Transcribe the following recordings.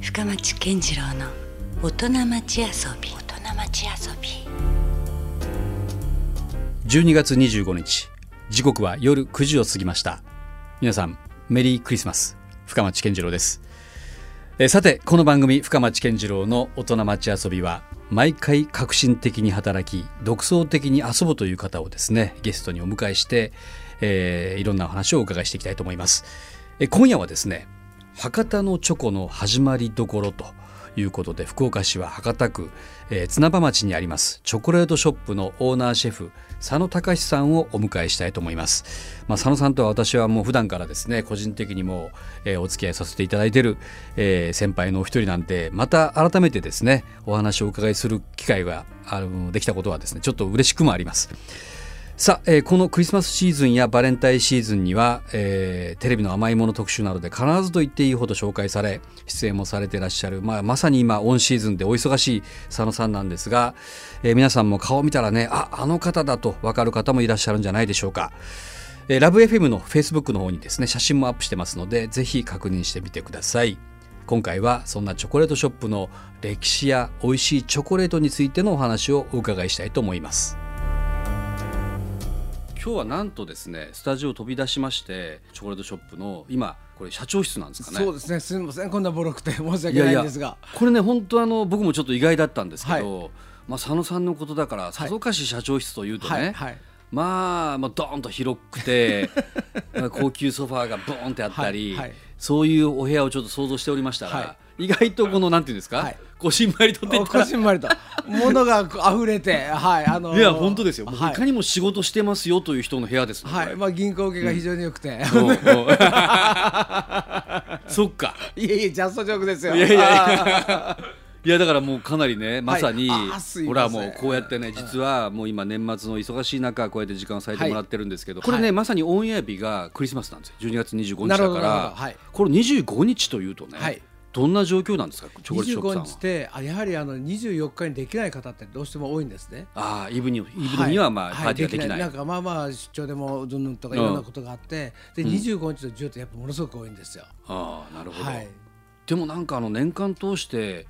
深町健次郎の大人町遊び。大人町遊び。12月25日。時刻は夜9時を過ぎました。皆さんメリークリスマス。深町健次郎です。えーさてこの番組深町健次郎の大人町遊びは毎回革新的に働き独創的に遊ぶという方をですねゲストにお迎えして、えーいろんなお話をお伺いしていきたいと思います。えー今夜はですね博多のチョコの始まりどころということで福岡市は博多区、えー綱場町にありますチョコレートショップのオーナーシェフ佐野隆さんをお迎えしたいと思います、まあ、佐野さんとは私はもう普段からですね個人的にも、えーお付き合いさせていただいている、えー先輩のお一人なんでまた改めてですねお話をお伺いする機会があのできたことはですねちょっと嬉しくもあります。さあ、えーこのクリスマスシーズンやバレンタインシーズンには、えーテレビの甘いもの特集などで必ずと言っていいほど紹介され出演もされてらっしゃる、まあ、まさに今オンシーズンでお忙しい佐野さんなんですが、えー皆さんも顔を見たらねああの方だと分かる方もいらっしゃるんじゃないでしょうか。えーラブ f m のフェイスブックの方にですね写真もアップしてますのでぜひ確認してみてください今回はそんなチョコレートショップの歴史や美味しいチョコレートについてのお話をお伺いしたいと思います今日はなんとですねスタジオを飛び出しましてチョコレートショップの今これ社長室なんですかねそうですね。すみません。こんなボロくて申し訳ないんですが。これね本当あの僕もちょっと意外だったんですけど、まあ佐野さんのことだからさぞかし社長室というとね、はいはい。まあ、まあ、ドーンと広くて 高級ソファーがボーンってあったり、はいはいそういうお部屋をちょっと想像しておりましたら、は意外とこのなんていうんですか、はい。こしんまりとっていおったら。かしんまりと。物が溢れて、はいあのいや本当ですよ、はい。いかにも仕事してますよという人の部屋ですね、はい。まあ銀行受けが非常に良くて、そっか。いえいえジャストジョークですよ。いやいやいあやだからもうかなりねまさに、あーすいません。ほらもうこうやってね実はもう今年末の忙しい中こうやって時間を割いてもらってるんですけど、これね、はいまさにオンエア日がクリスマスなんですよ。12月25日だから。これ25日というとね、はいどんな状況なんですかチョコレートショップさん25は日ってあやはりあの24日にできない方ってどうしても多いんですね。ああイブにイブにはまあ、いパーティーができない,、なんかまあまあ出張でもずんぬんとかいろんなことがあって、で25日と10ってやっぱものすごく多いんですよ。ああなるほど、はい。でもなんかあの年間通して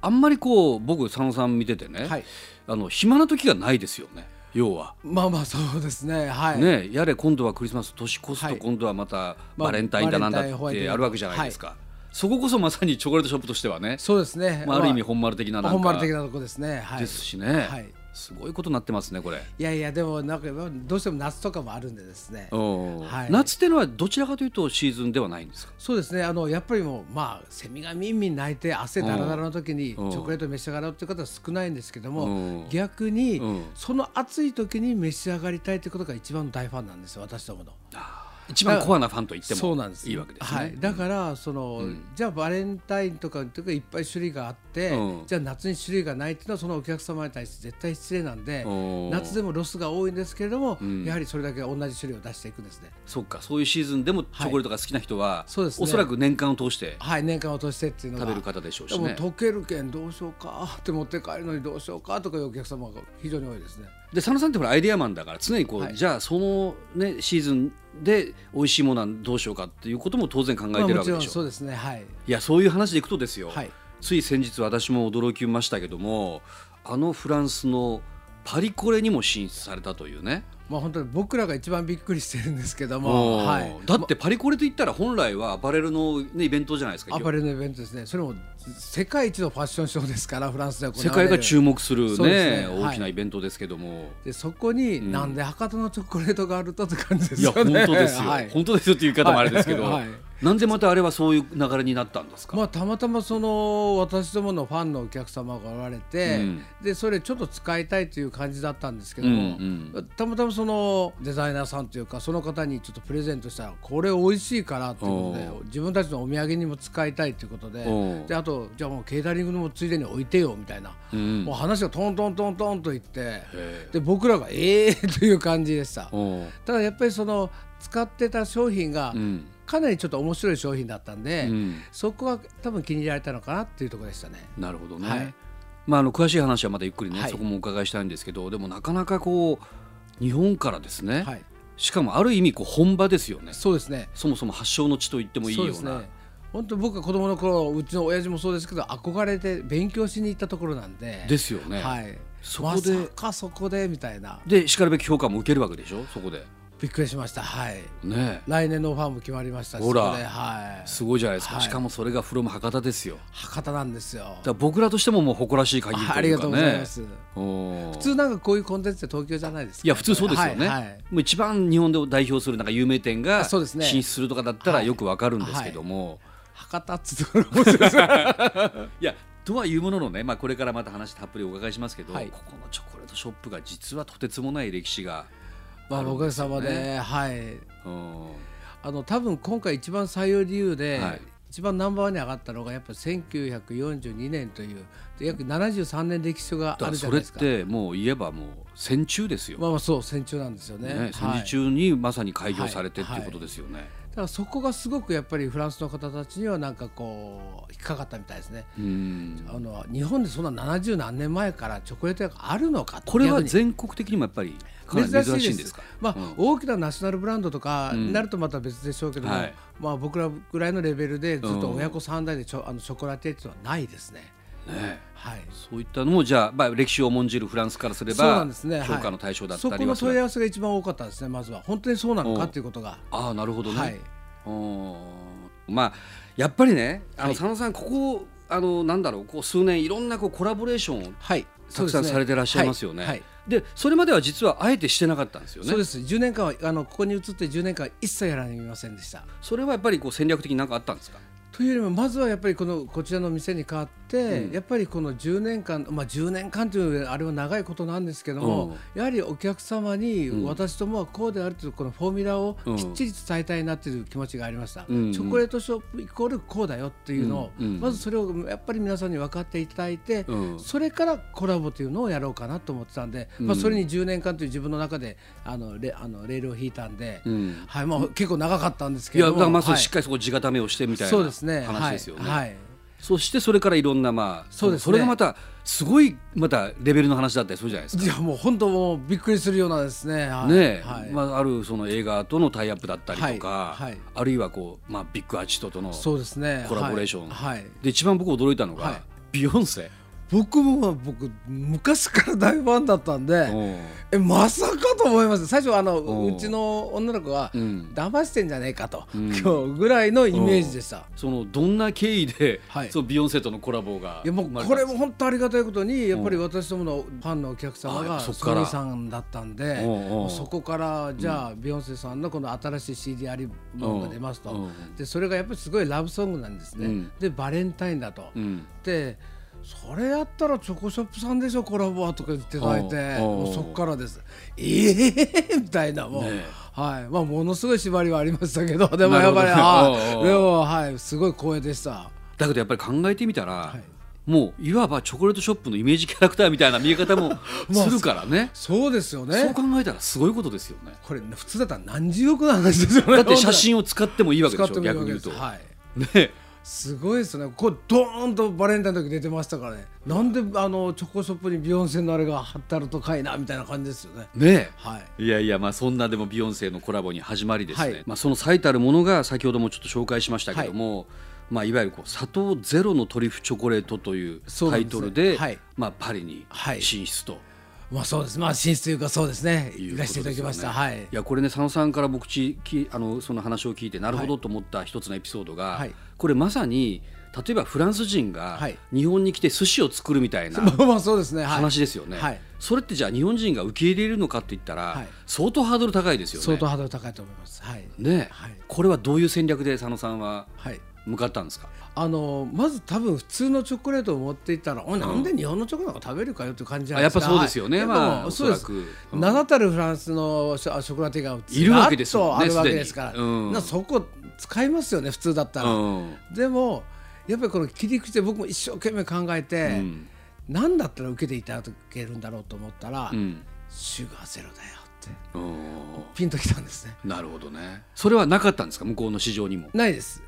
あんまりこう僕佐野さん見ててね、はい。あの暇な時がないですよね要は。まあまあそうですね。はい。ね、やれ今度はクリスマス年越すとはい今度はまたまあバレンタインだなんだってあるわけじゃないですか、そここそまさにチョコレートショップとしてはね、そうですね。まあ、ある意味本丸的ななん本か丸的なとこですね。はい。ですしね、はい。すごいことになってますねこれ、いやいやでもなんかどうしても夏とかもあるんでですね。うんはい夏っていうのはどちらかというとシーズンではないんですか？そうですね。あのやっぱりもうまあセミがみんみん鳴いて汗だらだらの時にチうんョコレートを召し上がろうという方は少ないんですけども、うん逆にうんその暑い時に召し上がりたいということが一番の大ファンなんですよ。私どもの。一番コアなファンと言ってもいいわけですね、はい、だからその、うん。じゃあバレンタインとかとかいっぱい種類があって、うん。じゃあ夏に種類がないっていうのはそのお客様に対して絶対失礼なんでうん。夏でもロスが多いんですけれども、うん。やはりそれだけ同じ種類を出していくんですね。そっか。そういうシーズンでもチョコレートが好きな人は、そうですね。おそらく年間を通してはい。年間を通してっていうのが食べる方でしょうしでもね溶けるけんどうしようかって持って帰るのにどうしようかとかいうお客様が非常に多いですね。で佐野さんってほらアイデアマンだから常にこう、はい。じゃあその、ね、シーズンで美味しいものはどうしようかっていうことも当然考えまあ、てるわけでしょ、もちろんそうですねはい。いやそういう話でいくとですよ、はい。つい先日私も驚きましたけどもあのフランスのパリコレにも進出されたというね、まあ本当に僕らが一番びっくりしてるんですけども、はい、だってパリコレといったら本来はアパレルの、ね、イベントじゃないですかアパレルのイベントですね。それも世界一のファッションショーですから、フランスで行われる世界が注目するねね。大きなイベントですけども、でそこに、ん。なんで博多のチョコレートがあるとって感じですいやよね。本当ですよ、はい。本当ですよっていう言い方もあれですけど、はいはいなんでまたあれはそういう流れになったんですか、まあ、たまたまその私どものファンのお客様がおられて、うん。でそれちょっと使いたいという感じだったんですけども、うんたまたまそのデザイナーさんというかその方にちょっとプレゼントしたらこれ美味しいからっていうことでお自分たちのお土産にも使いたいということでおであとじゃあもうケータリングにもついでに置いてよみたいな、うん。もう話がトントントントンといってへで僕らがええー、という感じでした。ただやっぱりその使ってた商品がうんかなりちょっと面白い商品だったんで、うん。そこは多分気に入られたのかなっていうところでしたね。なるほどね、はい。まあ、あの詳しい話はまたゆっくりね、はい。そこもお伺いしたいんですけどでもなかなかこう日本からですね、はい、しかもある意味こう本場ですよね。そうですね。そもそも発祥の地と言ってもいいような。そうですね。本当僕が子供の頃うちの親父もそうですけど憧れて勉強しに行ったところなんで。ですよね、はい、そこでまさかそこでみたいな。でしかるべき評価も受けるわけでしょ？そこでびっくりしました。はい。ね。来年のオファーも決まりましたしほら。はい。すごいじゃないですか、はい。しかもそれがフロム博多ですよ。博多なんですよ。だから僕らとしてももう誇らしい限りとありがというかねうございます。普通なんかこういうコンテンツって東京じゃないですか。いや普通そうですよね、はいはい。もう一番日本で代表するなんか有名店があそうですね。進出するとかだったらよくわかるんですけども、博多っつって面白いですね。い、やとはいうもののね、まあ、これからまた話たっぷりお伺いしますけど、はい。ここのチョコレートショップが実はとてつもない歴史がまあおかげさまではい。うん。あの多分今回一番採用理由で、はい。一番ナンバーワンに上がったのがやっぱ1942年というで約73年歴史があるじゃないですか。てもう言えばもう戦中ですよ、まあまあそう戦中なんですよね。ね、戦はい時中にまさに開業されてってはいいうことですよね。だからそこがすごくやっぱりフランスの方たちにはなんかこう引っかかったみたいですね。うん。あの日本でそんな70何年前からチョコレート屋があるのかとこれは全国的にもやっぱり珍しいんですか？まあ、うん。大きなナショナルブランドとかうん。になるとまた別でしょうけども、はい。まあ僕らぐらいのレベルでずっとうん。親子三代でちょあのショコラティエっていうのはないですね。ねはい。そういったのもじゃあ、まあ、歴史を重んじるフランスからすれそうなばんですね。評価の対象だったそこのりはする、問い合わせが一番多かったですね。まずは本当にそうなのかっていうことが。ああなるほどね、はい。うんまあやっぱりねあのはい佐野さんここあのなんだろうこう数年いろんなこうコラボレーションをはい。たくさんされてらっしゃいますよね。はい。はいでそれまでは実はあえてしてなかったんですよね。そうです。10年間はあのここに移って10年間一切やられませんでした。それはやっぱりこう戦略的に何かあったんですか？というよりもまずはやっぱりこのこちらの店に変わって、うん。やっぱりこの10年間まあ10年間というあれは長いことなんですけども、やはりお客様にうん。私どもはこうであるというこのフォーミュラをうん。きっちり伝えたいなという気持ちがありました、うん。チョコレートショップイコールこうだよっていうのを、うん。うん。まずそれをやっぱり皆さんに分かっていただいて、うん。それからコラボというのをやろうかなと思ってたんで、まあ、それに10年間という自分の中であのレあのレールを引いたんで、うん。はい。まあ、結構長かったんですけいやだからまずはい。しっかりそこ地固めをしてみたいな話ですよね。はい。はいそしてそれからいろんなまあそうですね。それがまたすごいまたレベルの話だったりするじゃないですか。いやもう本当もうびっくりするようなですね。はい、ねえ、はい。まあ、あるその映画とのタイアップだったりとか、はい。はい。あるいはこう、まあ、ビッグアーティストとのそうですね。コラボレーション、はい。はい。で一番僕驚いたのが、はい。ビヨンセ、僕も僕昔から大ファンだったんで、う。んえまさかと思います。最初あのう。ちの女の子はうん。騙してんじゃねえかと、うん。今日ぐらいのイメージでした。そのどんな経緯で、はい。そのビヨンセとのコラボがいやもうこれも本当ありがたいことにやっぱり私どものファンのお客様がソニーさんだったんでそこからじゃあビヨンセさんのこの新しい CD アルバムが出ますと。でそれがやっぱりすごいラブソングなんですね。うん。でバレンタインだと。うん。でそれやったらチョコショップさんでしょコラボはとか言っていただいてもうそこからです。ええみたいなもう、ねはい。まあものすごい縛りはありましたけど でもやっぱりあでもはい。すごい光栄でした。だけどやっぱり考えてみたら、い。もういわばチョコレートショップのイメージキャラクターみたいな見え方も するからね、そうですよね。そう考えたらすごいことですよね。これ普通だったら何十億の話ですよね。だって写真を使ってもいいわけ使でしょ逆に言うと、はい。ねすごいですね。これドーンとバレンタインの時出てましたからね。なんであのチョコショップにビヨンセのあれが貼ってあるとかいなみたいな感じですよね。ねはい。いやいやまあそんなでもビヨンセのコラボに始まりですね、はい。まあ、その最たるものが先ほどもちょっと紹介しましたけども、い。まあ、いわゆるこう砂糖ゼロのトリュフチョコレートというタイトルではい。まあ、パリにはい。進出と。まあそうです。まあ進出というかそうですね。いう行かせていただきました、はい。いやこれね佐野さんから僕ちきあのその話を聞いてなるほどと思った一つのエピソードが、はい。これまさに例えばフランス人がはい。日本に来て寿司を作るみたいな まあまあそうですね、はい、話ですよね、はい。それってじゃあ日本人が受け入れるのかって言ったら、はい。相当ハードル高いですよね。相当ハードル高いと思います。はい。ね、はい。これはどういう戦略で佐野さんははい向かったんですか、あのまず多分普通のチョコレートを持っていったら、おいなんで日本のチョコなんか食べるかよって感じじゃないですか。あやっぱそうですよね。はい。まあそうです。おそらく。うん。名だたるフランスのショショコラティエがいるわけですよねあるわけですから、うんなそこ使いますよね。普通だったら、うん。でもやっぱりこの切り口で僕も一生懸命考えて、うん。何だったら受けていただけるんだろうと思ったら、うん。シュガーゼロだよって。うんピンときたんですね。なるほどね。それはなかったんですか？向こうの市場にも。ないです。うん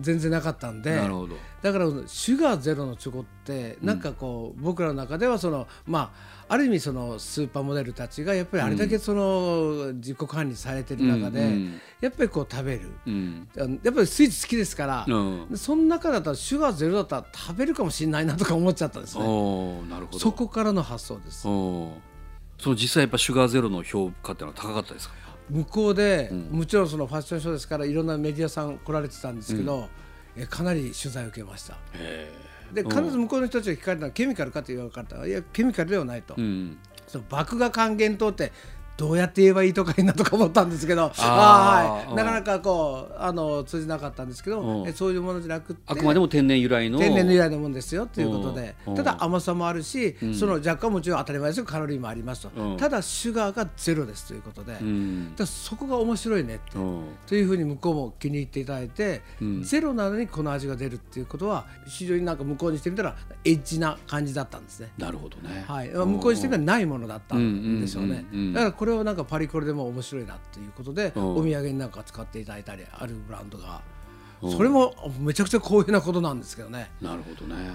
全然なかったんでなるほど。だからシュガーゼロのチョコってなんかこう、僕らの中ではそのまあある意味そのスーパーモデルたちがやっぱりあれだけその自己管理されてる中で、うんうんやっぱりこう食べる。うん。やっぱりスイーツ好きですから、うん。その中だったらシュガーゼロだったら食べるかもしれないなとか思っちゃったんですね。なるほど。そこからの発想です。その実際やっぱシュガーゼロの評価っていうのは高かったですか？向こうで、ん。もちろんそのファッションショーですからいろんなメディアさん来られてたんですけど、えかなり取材を受けました。へで必ず向こうの人たちが聞かれたのはケミカルかと言われたらいやケミカルではないと、えうん。その麦芽還元糖ってどうやって言えばいいとかいいなとか思ったんですけど。あはい、なかなかこうあの通じなかったんですけど、そういうものじゃなくて。あくまでも天然由来の。天然の由来のものですよということで。うん。ただ甘さもあるし、その若干もちろん当たり前ですよ。カロリーもありますと、うんただシュガーがゼロですということで、だそこが面白いねって。うん。というふうに向こうも気に入っていただいて、うん。ゼロなのにこの味が出るっていうことは非常になんか向こうにしてみたらエッジな感じだったんですね。なるほどね。はい、まあ向こうにしてみたらないものだったんでしょうねだからこれをなんかパリコレでも面白いなっていうことでうん。お土産になんか使っていただいたりあるブランドが。うん。それもめちゃくちゃ光栄なことなんですけどね。なるほどね。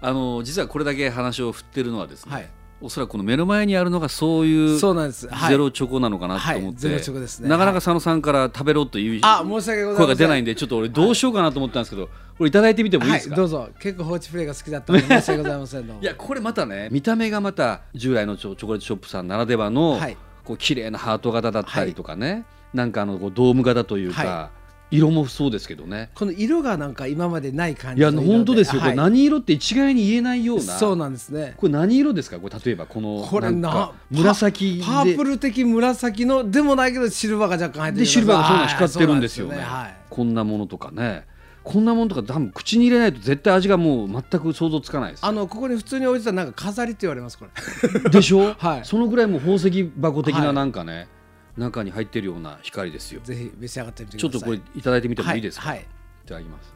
あの実はこれだけ話を振ってるのはですね、はい。おそらくこの目の前にあるのがそういうそうなんです。はい。ゼロチョコなのかなと思って、はい。ゼロチョコですね。なかなか佐野さんから食べろというあ申し訳ございません。声が出ないんでちょっと俺どうしようかなと思ったんですけど、これいただいてみてもいいはいですか、どうぞ。結構放置プレイが好きだったので申し訳ございません。いやこれまたね見た目がまた従来のチョチョコレートショップさんならではの、はいこう綺麗なハート型だったりとかね、なんかあのこうドーム型というか、は色もそうですけどね。この色がなんか今までない感いやじの色本当ですよ、これはい何色って一概に言えないような。そうなんですね。これ何色ですか？これ例えばこのこれななんか紫で。パパープル的紫のでもないけどシルバーが若干入ってるでシルバーがそうなの光ってるんですよね,、はいそうなんですこんなものとかねこんなものとか多分口に入れないと絶対味がもう全く想像つかないです。あのここに普通に置いてたなんか飾りって言われますこれ。でしょ、はい。そのぐらいもう宝石箱的はない。なんかね、中に入ってるような光ですよ。ぜひ召し上がってみてください。ちょっとこれいただいてみてもいいですか、はい、い。ただきます。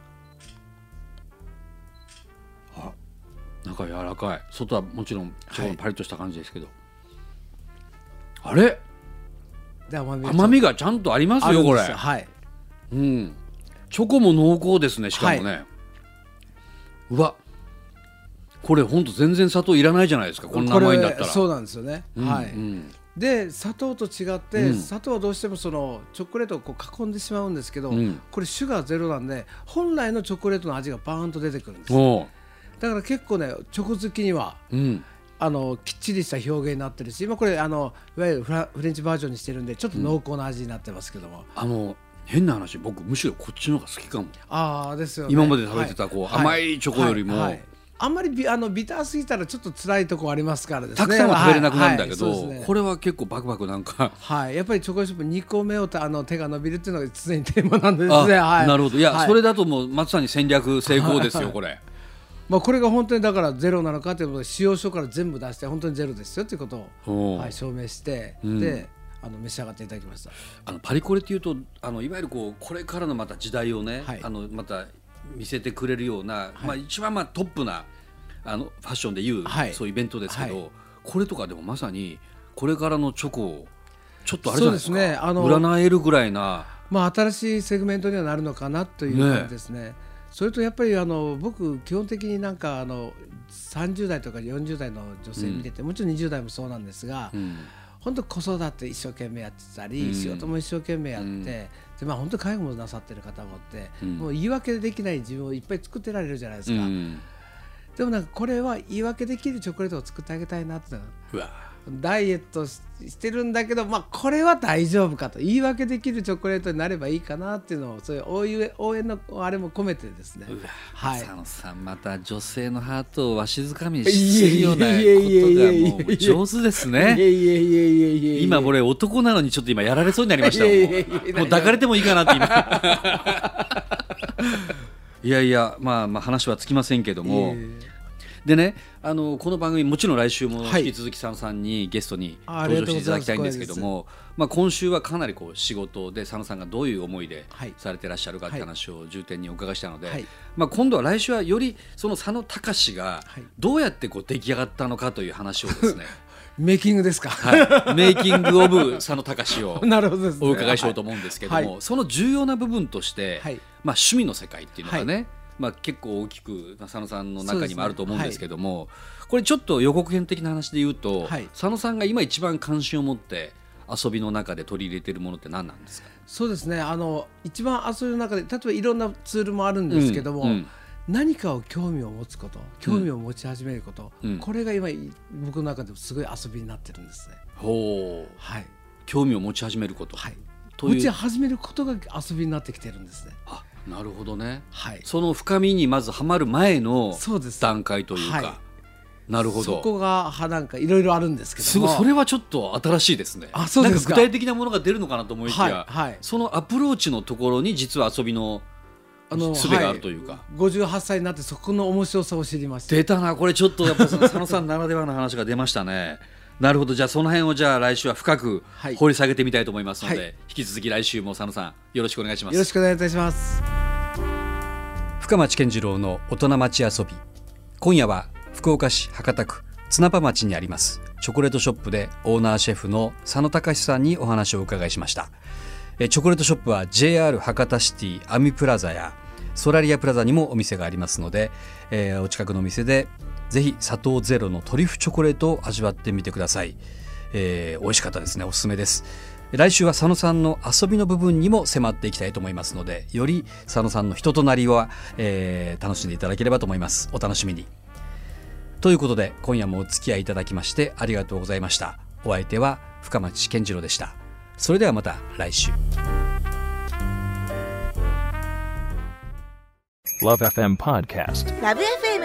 あ中柔らかい。外はもちろんチョコのパリッとした感じですけど、あれ？で甘みがちゃんとありますよ。これ。はい。うんチョコも濃厚ですねしかもね、うわ。これほんと全然砂糖いらないじゃないですかこんな甘いんだったら。そうなんですよね、うんはい、うん。で砂糖と違って、うん。砂糖はどうしてもそのチョコレートをこう囲んでしまうんですけど、うん。これシュガーゼロなんで本来のチョコレートの味がバーンと出てくるんです。だから結構ねチョコ好きにはうん。あのきっちりした表現になってるし今これあのいわゆるフラフレンチバージョンにしてるんでちょっと濃厚な味になってますけども、あの変な話僕むしろこっちの方が好きかも。ああですよね。今まで食べてたこうはい甘いチョコよりも。はいはいあんまりビあのビターすぎたらちょっと辛いとこありますからですね。たくさんは食べれなくなるんだけど、ね。これは結構バクバクなんか。はい、やっぱりチョコレートショップ2個目をたあの手が伸びるっていうのが常にテーマなんですあね。はい、なるほど。いや、はい。それだともうまさに戦略成功ですよ これ。まあこれが本当にだからゼロなのかということで使用書から全部出して本当にゼロですよということおを、う。はい、証明して、ん。であの召し上がっていただきました。あのパリコレっていうとあのいわゆるこうこれからのまた時代をね、はい。あのまた見せてくれるような、まあ、一番まあトップなあのファッションでいう、はい。そういうイベントですけど、はい。これとかでもまさにこれからのチョコをちょっとあれじゃないですかね。あの占えるぐらいなまあ新しいセグメントにはなるのかなという感じですね。それとやっぱりあの僕基本的になんかあの30代とか40代の女性見てて、もちろん20代もそうなんですが、うん本当子育て一生懸命やってたり、うん。仕事も一生懸命やって、うん。でまあ本当介護もなさってる方もって、うん。もう言い訳できない自分をいっぱい作ってられるじゃないですか、うん。でもなんかこれは言い訳できるチョコレートを作ってあげたいなってうわダイエットししてるんだけど、まあ、これは大丈夫かと言い訳できるチョコレートになればいいかなっていうのをそういう応援のあれも込めてですね。はい。佐野さんまた女性のハートをわしづかみにするようなことがもう上手ですいね。やいやいやいやいやいや今俺男なのにちょっと今やられそうになりました。もんいやいやいやいや。もう抱かれてもいいかなって今。いやいやまあまあ話はつきませんけども。いやいやでねあのこの番組もちろん来週もはい。引き続き佐野さんにゲストに登場していただきたいんですけどもまあ今週はかなりこう仕事で佐野さんがどういう思いではい。されてらっしゃるかってはい。話を重点にお伺いしたので、はい。まあ、今度は来週はよりその佐野隆がはい。どうやってこう出来上がったのかという話をですね メイキングですか？はい、メイキング・オブ佐野隆を。お伺いしようと思うんですけども、はい。その重要な部分として、はい。まあ、趣味の世界っていうのがね、はまあ、結構大きくまあ佐野さんの中にもあると思うんですけども、これちょっと予告編的な話で言うと、はい。佐野さんが今一番関心を持って遊びの中で取り入れてるものって何なんですか？そうですね。あの一番遊びの中で例えばいろんなツールもあるんですけども、うん。うん何かを興味を持つこと、興味を持ち始めること、うん。これが今僕の中ですごい遊びになってるんですね。ほう。はい。興味を持ち始めること、はい。持ち始めることが遊びになってきてるんですね。あなるほどね。はい。その深みにまずはまる前の。段階というか、はなるほど。そこがはなんかいろいろあるんですけすども。ごい。それはちょっと新しいですね。あそうですか。なんか具体的なものが出るのかなと思いきや、はいはい。そのアプローチのところに実は遊びのあの術があるというか、はい、58歳になってそこの面白さを知りました。出たな。これちょっとやっぱ佐野さんならではの話が出ましたね。なるほど。じゃあその辺をじゃあ来週は深くはい。掘り下げてみたいと思いますので、はい。引き続き来週も佐野さんよろしくお願いしまよろすしくお願いいたします。深町健次郎の大人町遊び今夜は福岡市博多区綱場町にあります。チョコレートショップでオーナーシェフの佐野隆さんにお話をお伺いしました。チョコレートショップは JR 博多シティアミプラザやソラリアプラザにもお店がありますので、えーお近くのお店でぜひ砂糖ゼロのトリュフチョコレートを味わってみてください、えー美味しかったですね。おすすめです。来週は佐野さんの遊びの部分にも迫っていきたいと思いますのでより佐野さんの人となりは、えー楽しんでいただければと思います。お楽しみに。ということで今夜もお付き合いいただきましてありがとうございました。お相手は深町健次郎でした。それではまた来週。Love FM Podcast. ラ